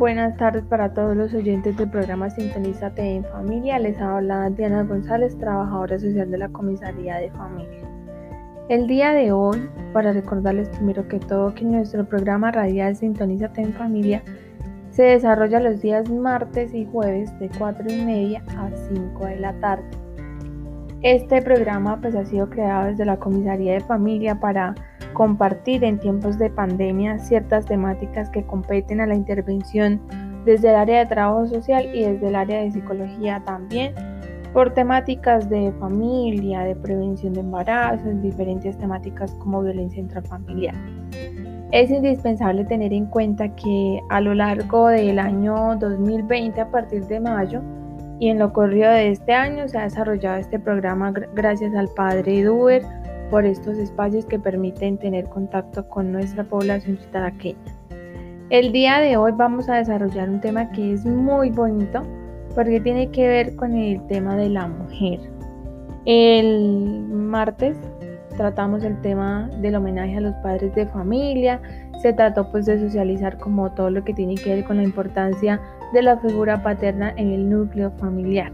Buenas tardes para todos los oyentes del programa Sintonízate en Familia. Les habla Diana González, trabajadora social de la Comisaría de Familia. El día de hoy, para recordarles primero que todo que nuestro programa radial Sintonízate en Familia se desarrolla los días martes y jueves de 4 y media a 5 de la tarde. Este programa pues, ha sido creado desde la Comisaría de Familia para compartir en tiempos de pandemia ciertas temáticas que competen a la intervención desde el área de trabajo social y desde el área de psicología también, por temáticas de familia, de prevención de embarazos, diferentes temáticas como violencia intrafamiliar. Es indispensable tener en cuenta que a lo largo del año 2020, a partir de mayo, y en lo corrido de este año se ha desarrollado este programa gracias al padre Duber, por estos espacios que permiten tener contacto con nuestra población chitaraqueña. El día de hoy vamos a desarrollar un tema que es muy bonito porque tiene que ver con el tema de la mujer. El martes tratamos el tema del homenaje a los padres de familia, se trató pues de socializar como todo lo que tiene que ver con la importancia de la figura paterna en el núcleo familiar.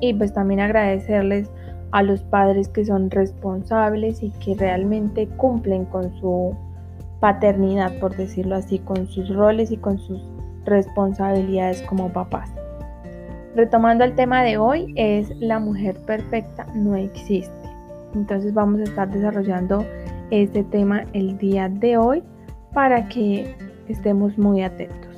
Y pues también agradecerles a los padres que son responsables y que realmente cumplen con su paternidad, por decirlo así, con sus roles y con sus responsabilidades como papás. Retomando el tema de hoy, es la mujer perfecta no existe. Entonces vamos a estar desarrollando este tema el día de hoy para que estemos muy atentos.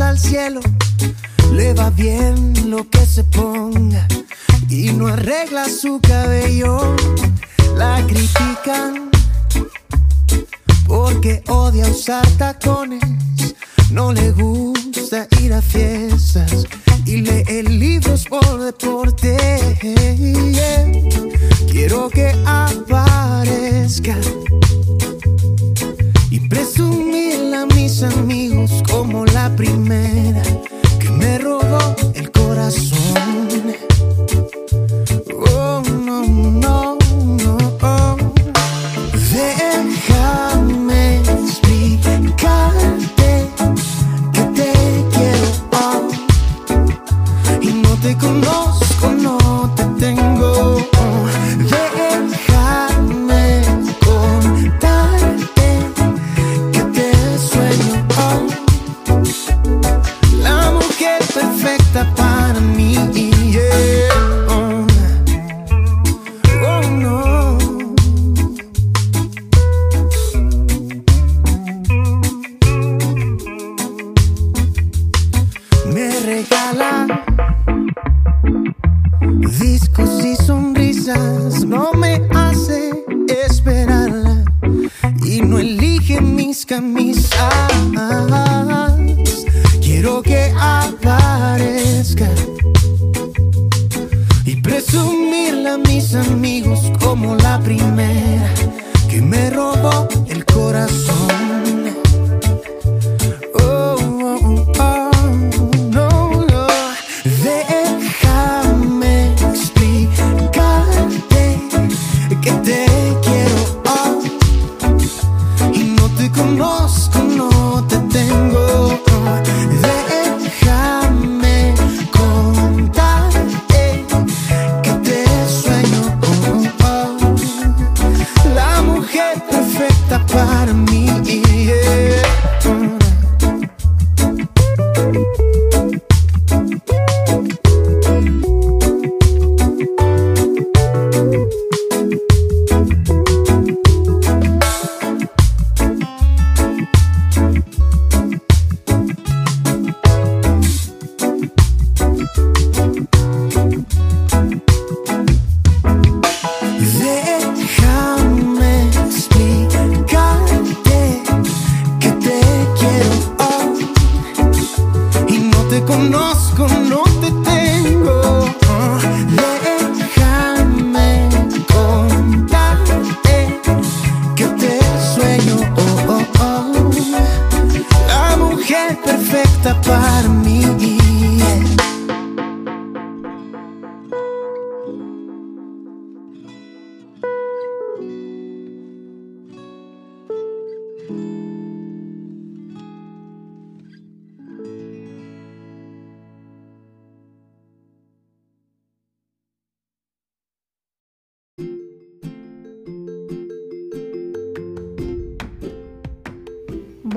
Al cielo, le va bien lo que se ponga y no arregla su cabello. La critican porque odia usar tacones, no le gusta ir a fiestas y lee libros por deporte. Quiero que aparezca como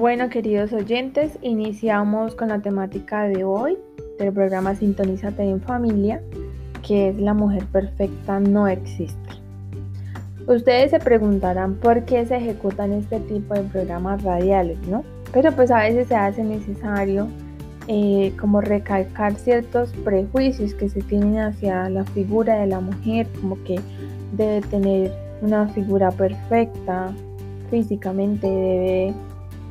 Bueno, queridos oyentes, iniciamos con la temática de hoy del programa Sintonízate en Familia, que es La mujer perfecta no existe. Ustedes se preguntarán por qué se ejecutan este tipo de programas radiales, ¿no? Pero pues a veces se hace necesario eh, como recalcar ciertos prejuicios que se tienen hacia la figura de la mujer, como que debe tener una figura perfecta, físicamente debe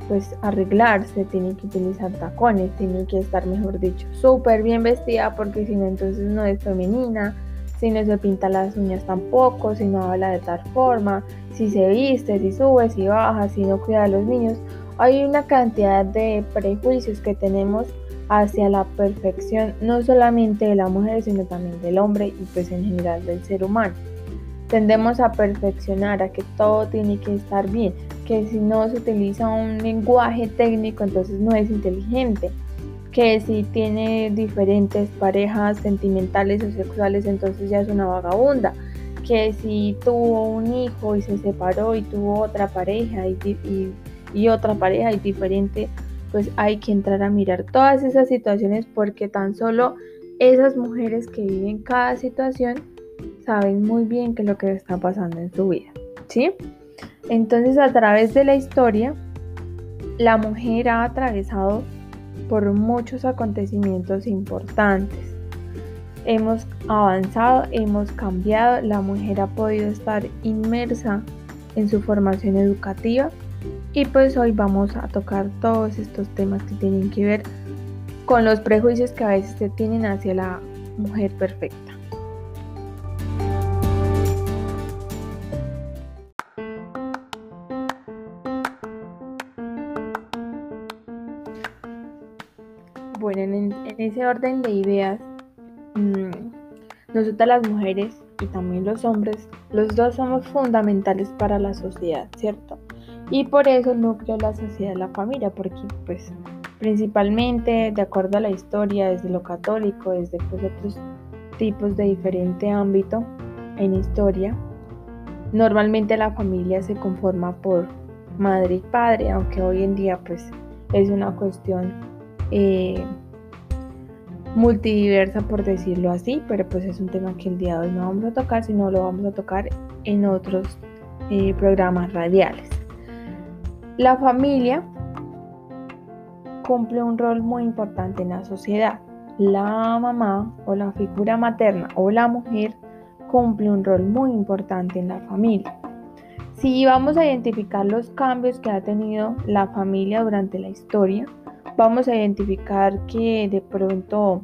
pues arreglarse, tiene que utilizar tacones, tiene que estar, mejor dicho, súper bien vestida porque si no entonces no es femenina, si no se pinta las uñas tampoco, si no habla de tal forma, si se viste, si sube, si baja, si no cuida a los niños. Hay una cantidad de prejuicios que tenemos hacia la perfección, no solamente de la mujer, sino también del hombre y pues en general del ser humano. Tendemos a perfeccionar, a que todo tiene que estar bien, que si no se utiliza un lenguaje técnico entonces no es inteligente, que si tiene diferentes parejas sentimentales o sexuales entonces ya es una vagabunda, que si tuvo un hijo y se separó y tuvo otra pareja y, otra pareja y diferente, pues hay que entrar a mirar todas esas situaciones porque tan solo esas mujeres que viven cada situación saben muy bien qué es lo que está pasando en su vida, ¿sí? Entonces a través de la historia, la mujer ha atravesado por muchos acontecimientos importantes. Hemos avanzado, hemos cambiado, la mujer ha podido estar inmersa en su formación educativa y pues hoy vamos a tocar todos estos temas que tienen que ver con los prejuicios que a veces se tienen hacia la mujer perfecta. Orden de ideas, mm, nosotras las mujeres y también los hombres, los dos somos fundamentales para la sociedad, ¿cierto? Y por eso el núcleo de la sociedad es la familia, porque pues principalmente de acuerdo a la historia, desde lo católico, desde pues, otros tipos de diferente ámbito en historia, normalmente la familia se conforma por madre y padre, aunque hoy en día pues es una cuestión eh, multidiversa por decirlo así, pero pues es un tema que el día de hoy no vamos a tocar, sino lo vamos a tocar en otros eh, programas radiales. La familia cumple un rol muy importante en la sociedad. La mamá o la figura materna o la mujer cumple un rol muy importante en la familia. Si vamos a identificar los cambios que ha tenido la familia durante la historia, vamos a identificar que de pronto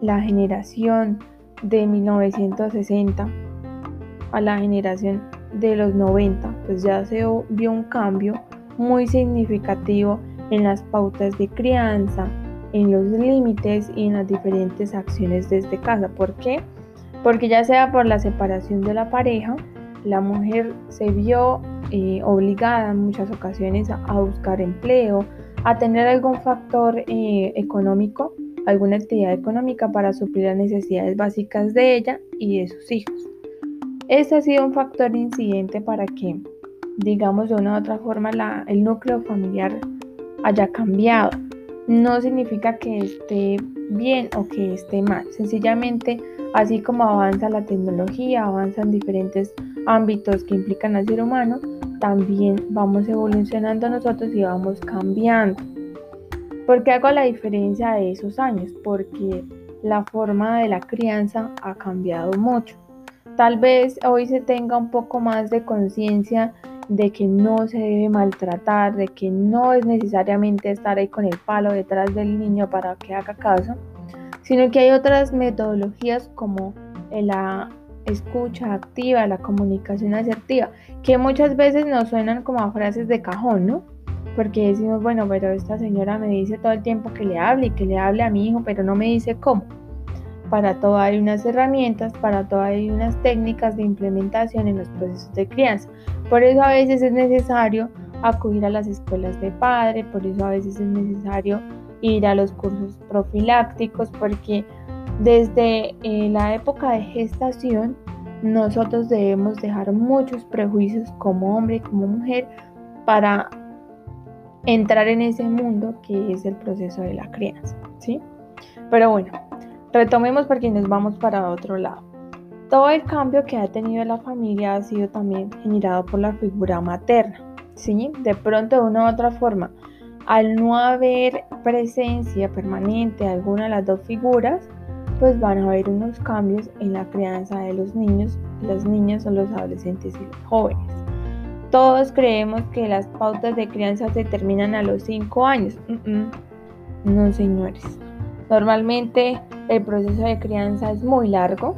la generación de 1960 a la generación de los 90, pues ya se vio un cambio muy significativo en las pautas de crianza, en los límites y en las diferentes acciones desde casa. ¿Por qué? Porque ya sea por la separación de la pareja, la mujer se vio eh, obligada en muchas ocasiones a buscar empleo, a tener algún factor eh, económico, alguna actividad económica para suplir las necesidades básicas de ella y de sus hijos. Este ha sido un factor incidente para que, digamos de una u otra forma, el núcleo familiar haya cambiado. No significa que esté bien o que esté mal. Sencillamente, así como avanza la tecnología, avanzan diferentes ámbitos que implican al ser humano, también vamos evolucionando nosotros y vamos cambiando. ¿Por qué hago la diferencia de esos años? Porque la forma de la crianza ha cambiado mucho. Tal vez hoy se tenga un poco más de conciencia de que no se debe maltratar, de que no es necesariamente estar ahí con el palo detrás del niño para que haga caso, sino que hay otras metodologías como la escucha activa, la comunicación asertiva, que muchas veces nos suenan como a frases de cajón, ¿no? Porque decimos, bueno, pero esta señora me dice todo el tiempo que le hable y que le hable a mi hijo, pero no me dice cómo. Para todo hay unas herramientas, para todo hay unas técnicas de implementación en los procesos de crianza. Por eso a veces es necesario acudir a las escuelas de padre, por eso a veces es necesario ir a los cursos profilácticos, porque desde eh, la época de gestación, nosotros debemos dejar muchos prejuicios como hombre y como mujer para entrar en ese mundo que es el proceso de la crianza, ¿sí? Pero bueno, retomemos porque nos vamos para otro lado. Todo el cambio que ha tenido la familia ha sido también generado por la figura materna, ¿sí? De pronto de una u otra forma, al no haber presencia permanente de alguna de las dos figuras, pues van a haber unos cambios en la crianza de los niños, las niñas o los adolescentes y los jóvenes. Todos creemos que las pautas de crianza se terminan a los 5 años. No, señores. Normalmente el proceso de crianza es muy largo.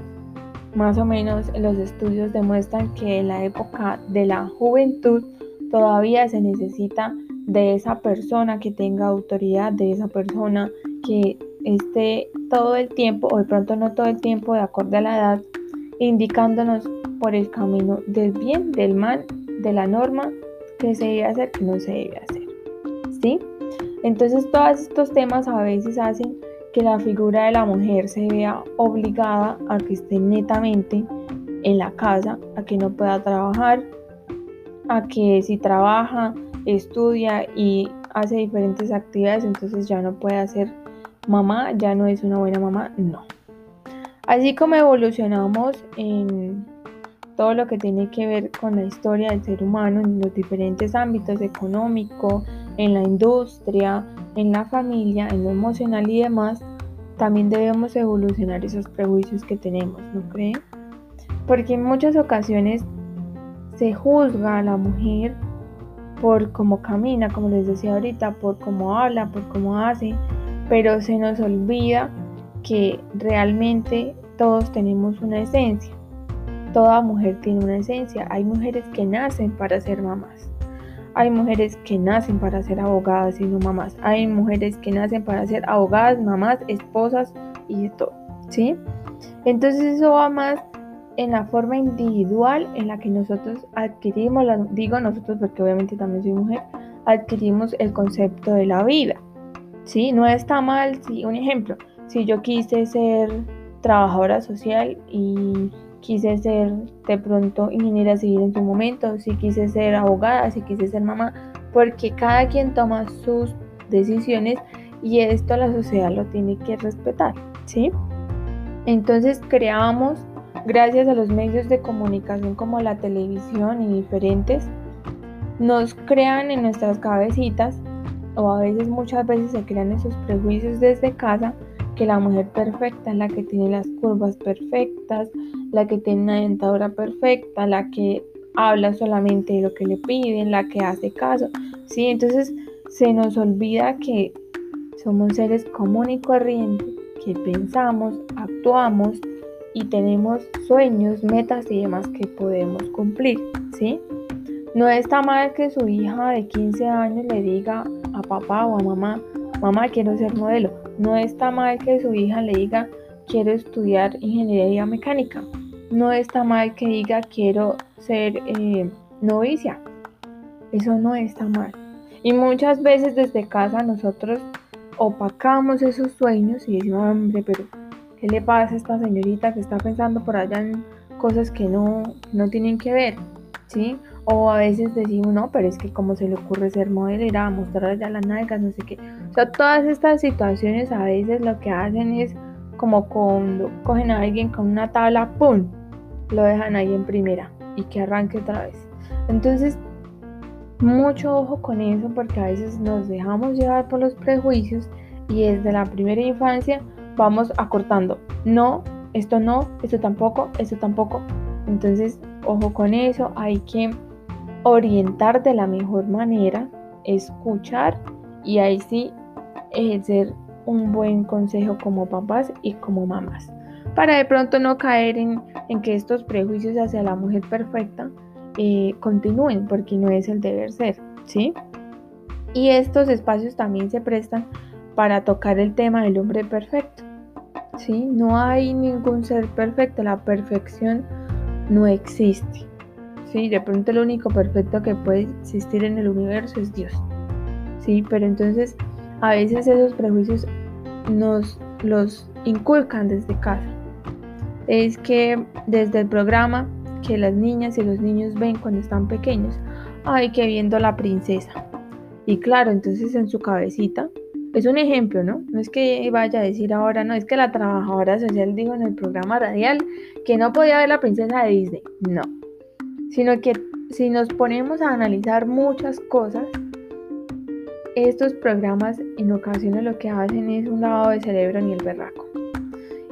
Más o menos los estudios demuestran que en la época de la juventud todavía se necesita de esa persona que tenga autoridad, de esa persona que esté todo el tiempo, o de pronto no todo el tiempo, de acuerdo a la edad, indicándonos por el camino del bien, del mal, de la norma, que se debe hacer, que no se debe hacer. ¿Sí? Entonces todos estos temas a veces hacen que la figura de la mujer se vea obligada a que esté netamente en la casa, a que no pueda trabajar, a que si trabaja estudia y hace diferentes actividades, entonces ya no puede hacer mamá, ya no es una buena mamá, no. Así como evolucionamos en todo lo que tiene que ver con la historia del ser humano en los diferentes ámbitos económico, en la industria, en la familia, en lo emocional y demás, también debemos evolucionar esos prejuicios que tenemos, ¿no creen? Porque en muchas ocasiones se juzga a la mujer por cómo camina, como les decía ahorita, por cómo habla, por cómo hace, pero se nos olvida que realmente todos tenemos una esencia. Toda mujer tiene una esencia. Hay mujeres que nacen para ser mamás. Hay mujeres que nacen para ser abogadas y no mamás. Hay mujeres que nacen para ser abogadas, mamás, esposas y todo. ¿Sí? Entonces eso va más en la forma individual en la que nosotros adquirimos, digo nosotros porque obviamente también soy mujer, adquirimos el concepto de la vida. ¿Sí? No está mal, si, un ejemplo, si yo quise ser trabajadora social y quise ser de pronto ingeniera civil en su momento, si quise ser abogada, si quise ser mamá, porque cada quien toma sus decisiones y esto la sociedad lo tiene que respetar, ¿sí? Entonces creamos gracias a los medios de comunicación como la televisión y diferentes, nos crean en nuestras cabecitas, o a veces muchas veces se crean esos prejuicios desde casa, que la mujer perfecta es la que tiene las curvas perfectas, la que tiene una dentadura perfecta, la que habla solamente de lo que le piden, la que hace caso. ¿sí? Entonces se nos olvida que somos seres común y corrientes, que pensamos, actuamos y tenemos sueños, metas y demás que podemos cumplir, ¿sí? No está mal que su hija de 15 años le diga a papá o a mamá, mamá quiero ser modelo. No está mal que su hija le diga quiero estudiar ingeniería mecánica. No está mal que diga quiero ser eh, novicia. Eso no está mal. Y muchas veces desde casa nosotros opacamos esos sueños y decimos, hombre, pero ¿Qué le pasa a esta señorita que está pensando por allá en cosas que no, no tienen que ver? O a veces decimos, no, pero es que como se le ocurre ser modelera, mostrar allá las nalgas, no sé qué. O sea, todas estas situaciones a veces lo que hacen es como cuando cogen a alguien con una tabla, ¡pum! Lo dejan ahí en primera y que arranque otra vez. Entonces, mucho ojo con eso porque a veces nos dejamos llevar por los prejuicios y desde la primera infancia vamos acortando. No, esto no, esto tampoco, esto tampoco. Entonces, ojo con eso, hay que orientar de la mejor manera, escuchar y ahí sí ejercer un buen consejo como papás y como mamás. Para de pronto no caer en, que estos prejuicios hacia la mujer perfecta eh, continúen, porque no es el deber ser, ¿sí? Y estos espacios también se prestan para tocar el tema del hombre perfecto. ¿sí? No hay ningún ser perfecto, la perfección no existe. ¿sí? De pronto el único perfecto que puede existir en el universo es Dios. ¿sí? Pero entonces a veces esos prejuicios nos los inculcan desde casa. Es que desde el programa que las niñas y los niños ven cuando están pequeños, ay, que viendo la princesa, Y claro, entonces en su cabecita, es un ejemplo, ¿no? No es que vaya a decir ahora, no, es que la trabajadora social dijo en el programa radial que no podía ver la princesa de Disney. No, sino que si nos ponemos a analizar muchas cosas, estos programas en ocasiones lo que hacen es un lavado de cerebro ni el berraco.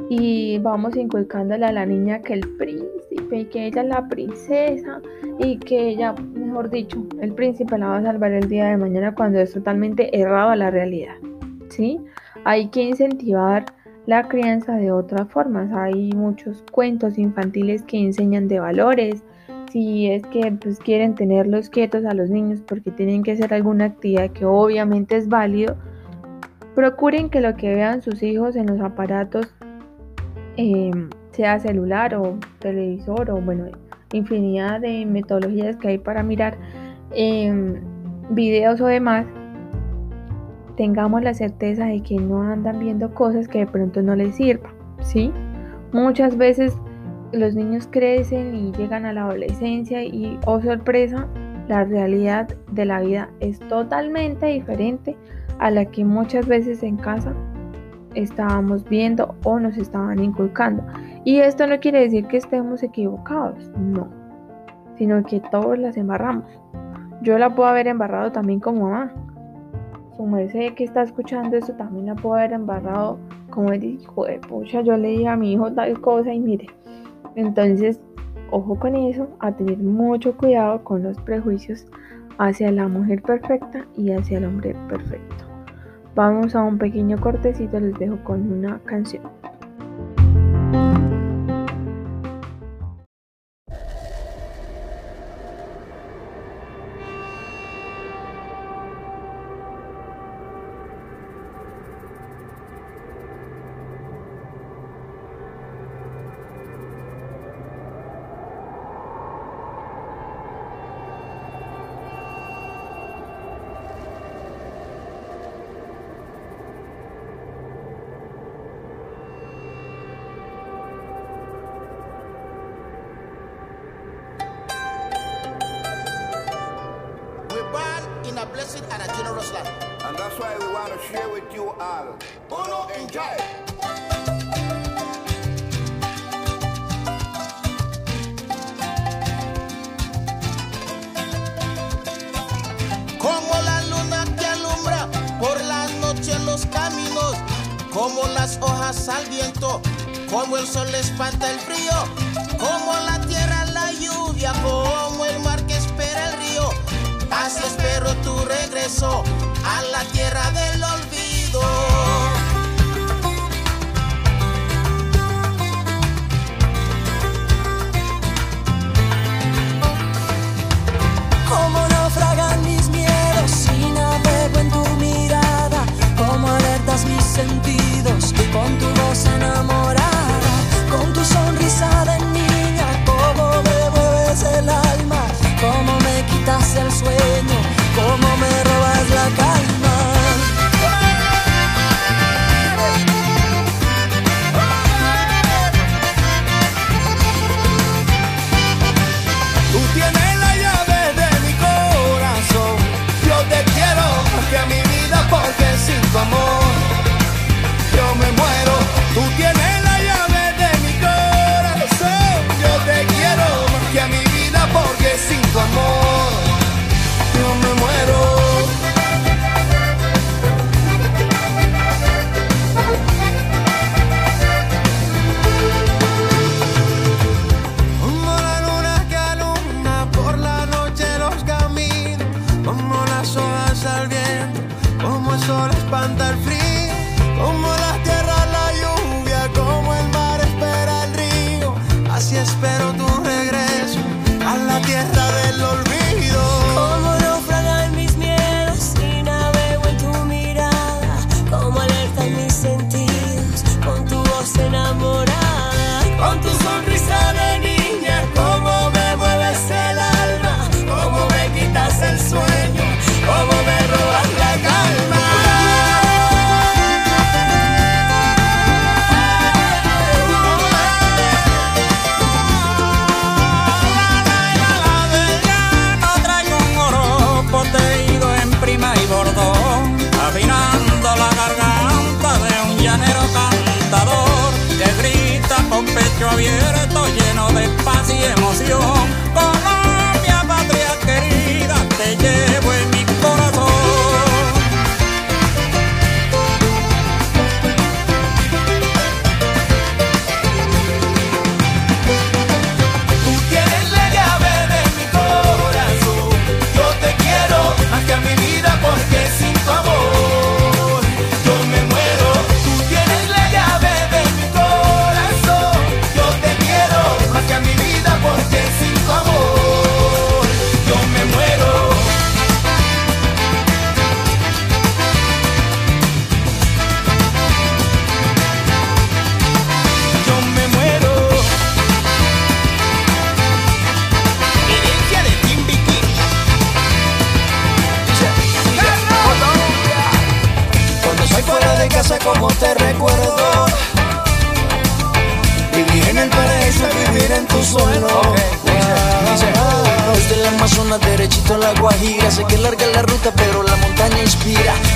Y vamos inculcándole a la niña que el príncipe y que ella es la princesa y que ella, mejor dicho, el príncipe la va a salvar el día de mañana cuando es totalmente errado a la realidad. ¿Sí? Hay que incentivar la crianza de otras formas. Hay muchos cuentos infantiles que enseñan de valores, si es que pues, quieren tenerlos quietos a los niños porque tienen que hacer alguna actividad que obviamente es válido, procuren que lo que vean sus hijos en los aparatos, em, sea celular o televisor o bueno, infinidad de metodologías que hay para mirar em, videos o demás, tengamos la certeza de que no andan viendo cosas que de pronto no les sirvan, ¿sí? Muchas veces los niños crecen y llegan a la adolescencia y, oh sorpresa, la realidad de la vida es totalmente diferente a la que muchas veces en casa estábamos viendo o nos estaban inculcando. Y esto no quiere decir que estemos equivocados, no, sino que todos las embarramos. Yo la puedo haber embarrado también como mamá. Su merced que está escuchando eso también la puedo haber embarrado como él dijo, pucha, yo le dije a mi hijo tal cosa y mire, entonces, ojo con eso, a tener mucho cuidado con los prejuicios hacia la mujer perfecta y hacia el hombre perfecto. Vamos a un pequeño cortecito, les dejo con una canción. That's why we want to share with you all. Uno, enjoy. Como la luna que alumbra por la noche en los caminos, como las hojas al viento, como el sol espanta el frío, como la tierra la lluvia, como el mar que espera el río Así espero tu regreso a la tierra del olvido.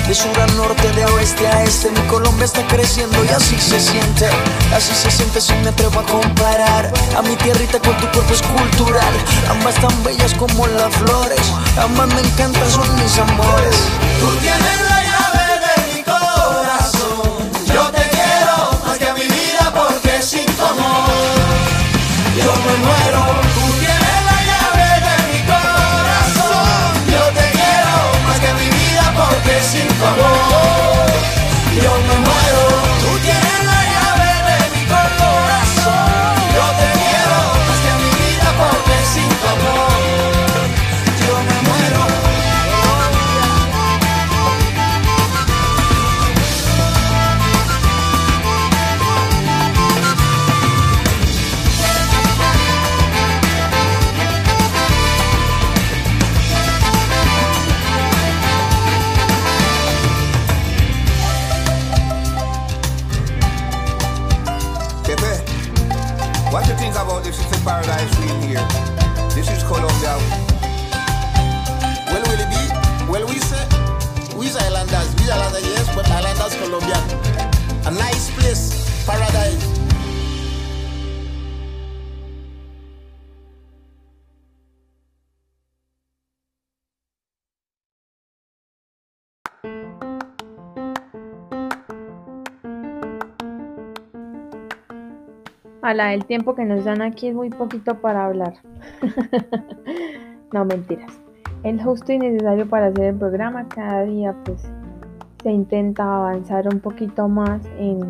De sur a norte, de oeste a este Mi Colombia está creciendo y así se siente. Así se siente si me atrevo a comparar A mi tierrita con tu cuerpo es cultural. Ambas tan bellas como las flores Ambas me encantan, son mis amores. Tú tienes la llave de mi corazón. Yo te quiero más que a mi vida porque sin tu amor porque about this is the paradise we in here? This is Colombia. Well, will it be? Well, we say, we islanders, we islanders, yes, but islanders Colombian. A nice place, paradise. A la del tiempo que nos dan aquí es muy poquito para hablar. no, mentiras. Es justo y necesario para hacer el programa. Cada día pues se intenta avanzar un poquito más en,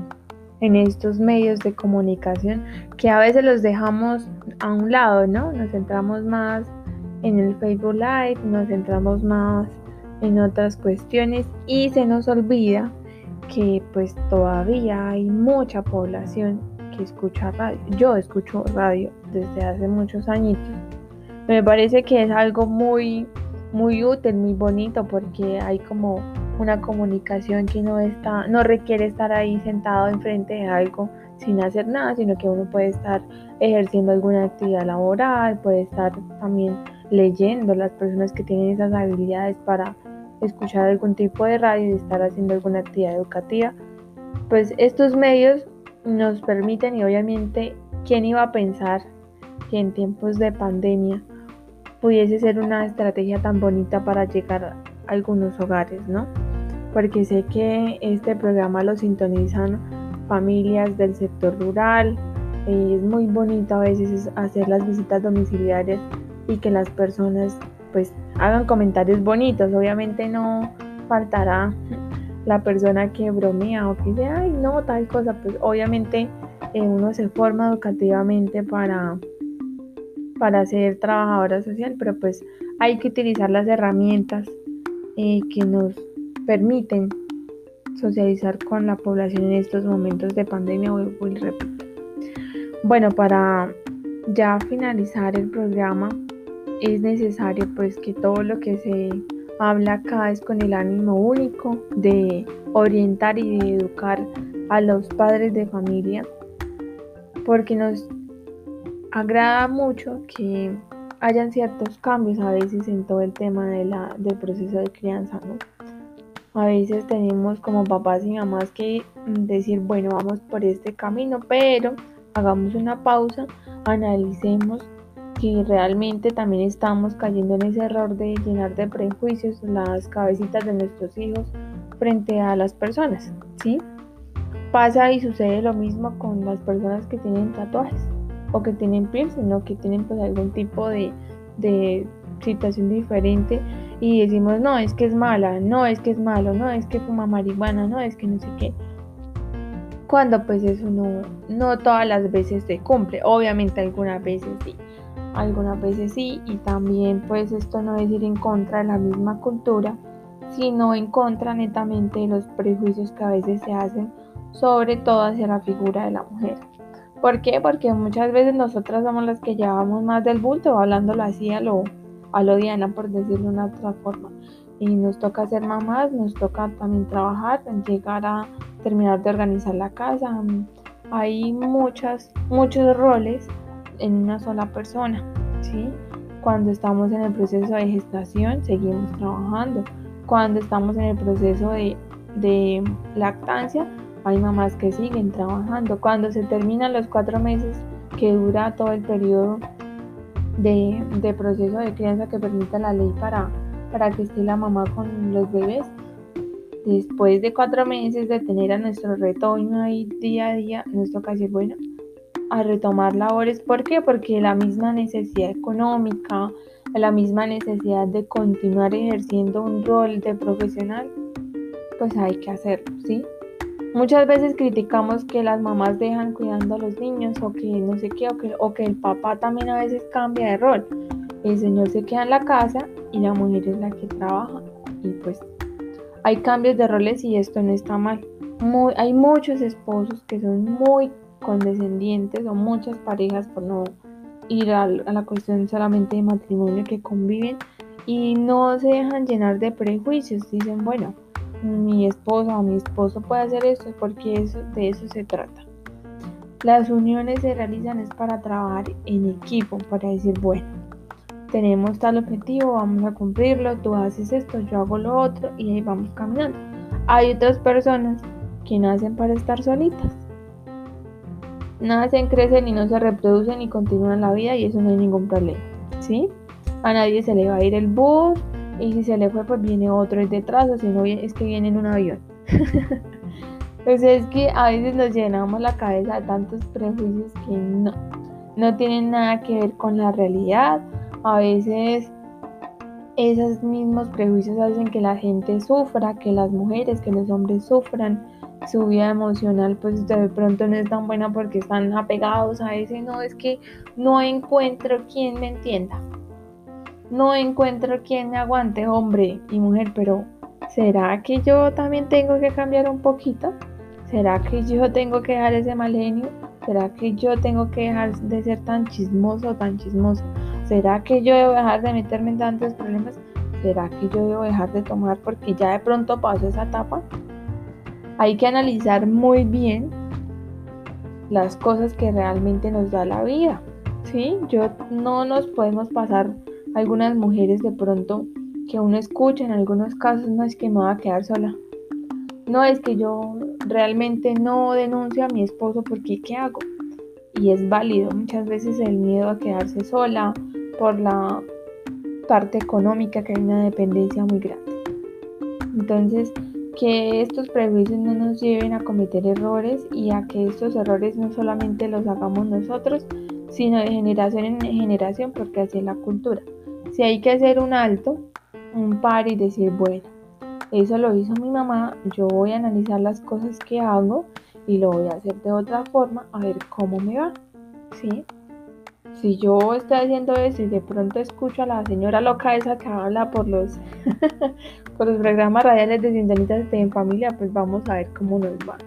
en estos medios de comunicación que a veces los dejamos a un lado, ¿no? Nos centramos más en el Facebook Live, nos centramos más en otras cuestiones y se nos olvida que pues todavía hay mucha población escucha radio. Yo escucho radio desde hace muchos añitos. Me parece que es algo muy, muy útil, muy bonito, porque hay como una comunicación que no está, no requiere estar ahí sentado enfrente de algo sin hacer nada, sino que uno puede estar ejerciendo alguna actividad laboral, puede estar también leyendo las personas que tienen esas habilidades para escuchar algún tipo de radio y estar haciendo alguna actividad educativa. Pues estos medios nos permiten y obviamente, ¿quién iba a pensar que en tiempos de pandemia pudiese ser una estrategia tan bonita para llegar a algunos hogares, ¿no? Porque sé que este programa lo sintonizan familias del sector rural, eh, es muy bonito a veces hacer las visitas domiciliarias y que las personas pues hagan comentarios bonitos, obviamente no faltará la persona que bromea o que dice, ay, no, tal cosa, pues obviamente eh, uno se forma educativamente para, para ser trabajadora social, pero pues hay que utilizar las herramientas eh, que nos permiten socializar con la población en estos momentos de pandemia, vuelvo y repito. Bueno, para ya finalizar el programa, es necesario pues que todo lo que se habla acá es con el ánimo único de orientar y de educar a los padres de familia porque nos agrada mucho que hayan ciertos cambios a veces en todo el tema del proceso de crianza. A veces tenemos como papás y mamás que decir, bueno, vamos por este camino, pero hagamos una pausa, analicemos que realmente también estamos cayendo en ese error de llenar de prejuicios las cabecitas de nuestros hijos frente a las personas, ¿sí? Pasa y sucede lo mismo con las personas que tienen tatuajes o que tienen piercing o que tienen pues algún tipo de, de situación diferente y decimos, no, es que es mala, no, es que es malo, no, es que fuma marihuana, no, es que no sé qué. Cuando pues eso no, no todas las veces se cumple, obviamente algunas veces sí algunas veces sí y también pues esto no es ir en contra de la misma cultura sino en contra netamente de los prejuicios que a veces se hacen sobre todo hacia la figura de la mujer. ¿por qué? porque muchas veces nosotras somos las que llevamos más del bulto hablándolo así a lo, a lo Diana por decirlo de una otra forma. Y nos toca ser mamás, nos toca también trabajar, llegar a terminar de organizar la casa. Hay muchas, muchos roles en una sola persona, ¿sí? Cuando estamos en el proceso de gestación, seguimos trabajando. Cuando estamos en el proceso de, de lactancia, hay mamás que siguen trabajando. Cuando se terminan los cuatro meses que dura todo el periodo de, de proceso de crianza que permite la ley para, para que esté la mamá con los bebés, después de cuatro meses de tener a nuestro retoño ahí día a día, nos toca decir, bueno, a retomar labores. ¿Por qué? Porque la misma necesidad económica, la misma necesidad de continuar ejerciendo un rol de profesional, pues hay que hacerlo, ¿sí? Muchas veces criticamos que las mamás dejan cuidando a los niños o que no sé qué, o que, o que el papá también a veces cambia de rol. El señor se queda en la casa y la mujer es la que trabaja. Y pues hay cambios de roles y esto no está mal. hay muchos esposos que son muy condescendientes o muchas parejas por no ir a, la cuestión solamente de matrimonio que conviven y no se dejan llenar de prejuicios. Dicen, bueno, mi esposa o mi esposo puede hacer esto porque eso, de eso se trata. Las uniones se realizan es para trabajar en equipo, para decir, bueno, tenemos tal objetivo, vamos a cumplirlo, tú haces esto, yo hago lo otro y ahí vamos caminando. Hay otras personas que nacen para estar solitas. Nacen, crecen y no se reproducen y continúan la vida y eso no hay ningún problema. ¿Sí? A nadie se le va a ir el bus, y si se le fue, pues viene otro detrás, o si no, es que viene en un avión. pues es que a veces nos llenamos la cabeza de tantos prejuicios que no, no tienen nada que ver con la realidad. A veces esos mismos prejuicios hacen que la gente sufra, que las mujeres, que los hombres sufran. Su vida emocional pues de pronto no es tan buena porque están apegados a ese, no, es que no encuentro quien me entienda no encuentro quien me aguante, hombre y mujer, pero ¿será que yo también tengo que cambiar un poquito? ¿Será que yo tengo que dejar ese mal genio? ¿Será que yo tengo que dejar de ser tan chismoso tan chismoso? ¿Será que yo debo dejar de meterme en tantos problemas? ¿Será que yo debo dejar de tomar porque ya de pronto paso esa etapa? Hay que analizar muy bien las cosas que realmente nos da la vida. ¿Sí? Yo no nos podemos pasar algunas mujeres de pronto que uno escucha en algunos casos, no es que me va a quedar sola. No es que yo realmente no denuncio a mi esposo porque ¿qué hago? Y es válido muchas veces el miedo a quedarse sola por la parte económica que hay una dependencia muy grande. Entonces, que estos prejuicios no nos lleven a cometer errores y a que estos errores no solamente los hagamos nosotros, sino de generación en generación, porque así es la cultura. Si hay que hacer un alto, un par y decir, bueno, eso lo hizo mi mamá, yo voy a analizar las cosas que hago y lo voy a hacer de otra forma a ver cómo me va. ¿Sí? Si yo estoy haciendo eso y de pronto escucho a la señora loca esa que habla por los, por los programas radiales de Sintonitas en Familia, pues vamos a ver cómo nos va.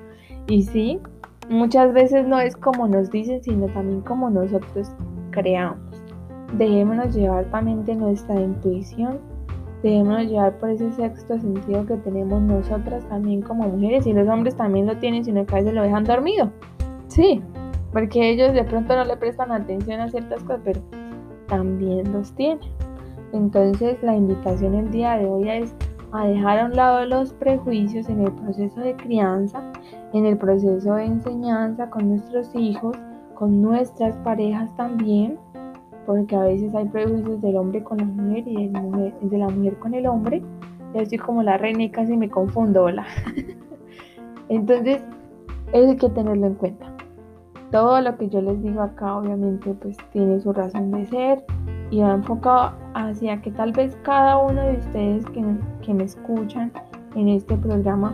Y sí, muchas veces no es como nos dicen, sino también como nosotros creamos. Dejémonos llevar también de nuestra intuición, dejémonos llevar por ese sexto sentido que tenemos nosotras también como mujeres y los hombres también lo tienen, sino que a veces lo dejan dormido. Sí, porque ellos de pronto no le prestan atención a ciertas cosas, pero también los tienen. Entonces la invitación el día de hoy es a dejar a un lado los prejuicios en el proceso de crianza, en el proceso de enseñanza con nuestros hijos, con nuestras parejas también porque a veces hay prejuicios del hombre con la mujer y de, la mujer con el hombre. Yo estoy como la reina y casi me confundo, hola. Entonces, eso hay que tenerlo en cuenta. Todo lo que yo les digo acá, obviamente, pues tiene su razón de ser y va enfocado hacia que tal vez cada uno de ustedes que, que me escuchan en este programa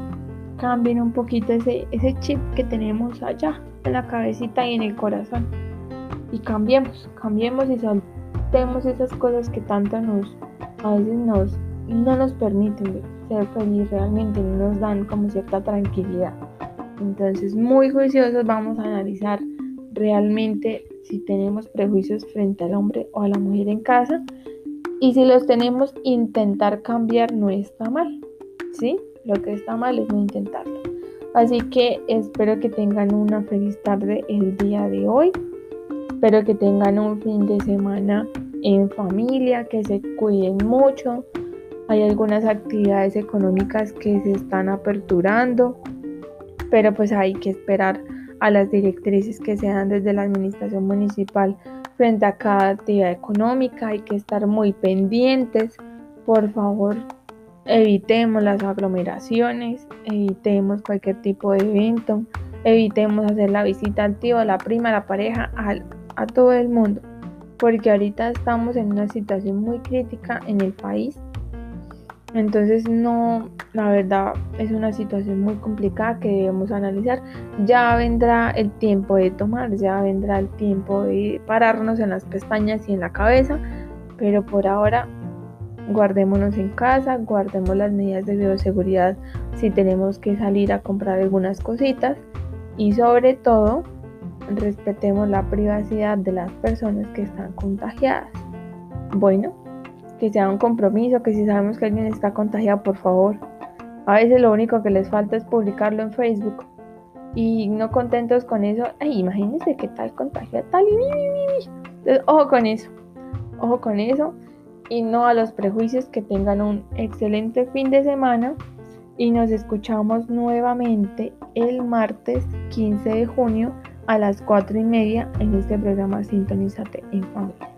cambien un poquito ese, ese chip que tenemos allá en la cabecita y en el corazón y cambiemos, cambiemos y soltemos esas cosas que tanto nos, a veces nos, no nos permiten ser felices realmente, no nos dan como cierta tranquilidad. Entonces, muy juiciosos vamos a analizar realmente si tenemos prejuicios frente al hombre o a la mujer en casa. Y si los tenemos, intentar cambiar no está mal. ¿Sí? Lo que está mal es no intentarlo. Así que espero que tengan una feliz tarde el día de hoy Espero que tengan un fin de semana en familia, que se cuiden mucho. Hay algunas actividades económicas que se están aperturando, pero pues hay que esperar a las directrices que se dan desde la administración municipal frente a cada actividad económica. Hay que estar muy pendientes. Por favor, evitemos las aglomeraciones, evitemos cualquier tipo de evento, evitemos hacer la visita al tío, a la prima, a la pareja, a todo el mundo, porque ahorita estamos en una situación muy crítica en el país. Entonces no, la verdad es una situación muy complicada que debemos analizar. Ya vendrá el tiempo de tomar, ya vendrá el tiempo de pararnos en las pestañas y en la cabeza, pero por ahora guardémonos en casa, guardemos las medidas de bioseguridad si tenemos que salir a comprar algunas cositas y sobre todo respetemos la privacidad de las personas que están contagiadas. Bueno, que sea un compromiso, que si sabemos que alguien está contagiado, por favor. A veces lo único que les falta es publicarlo en Facebook. Y no contentos con eso, ay, imagínense qué tal contagio tal. Entonces, ojo con eso. Ojo con eso y no a los prejuicios. Que tengan un excelente fin de semana y nos escuchamos nuevamente el martes 15 de junio a las 4 y media en este programa Sintonízate en Familia.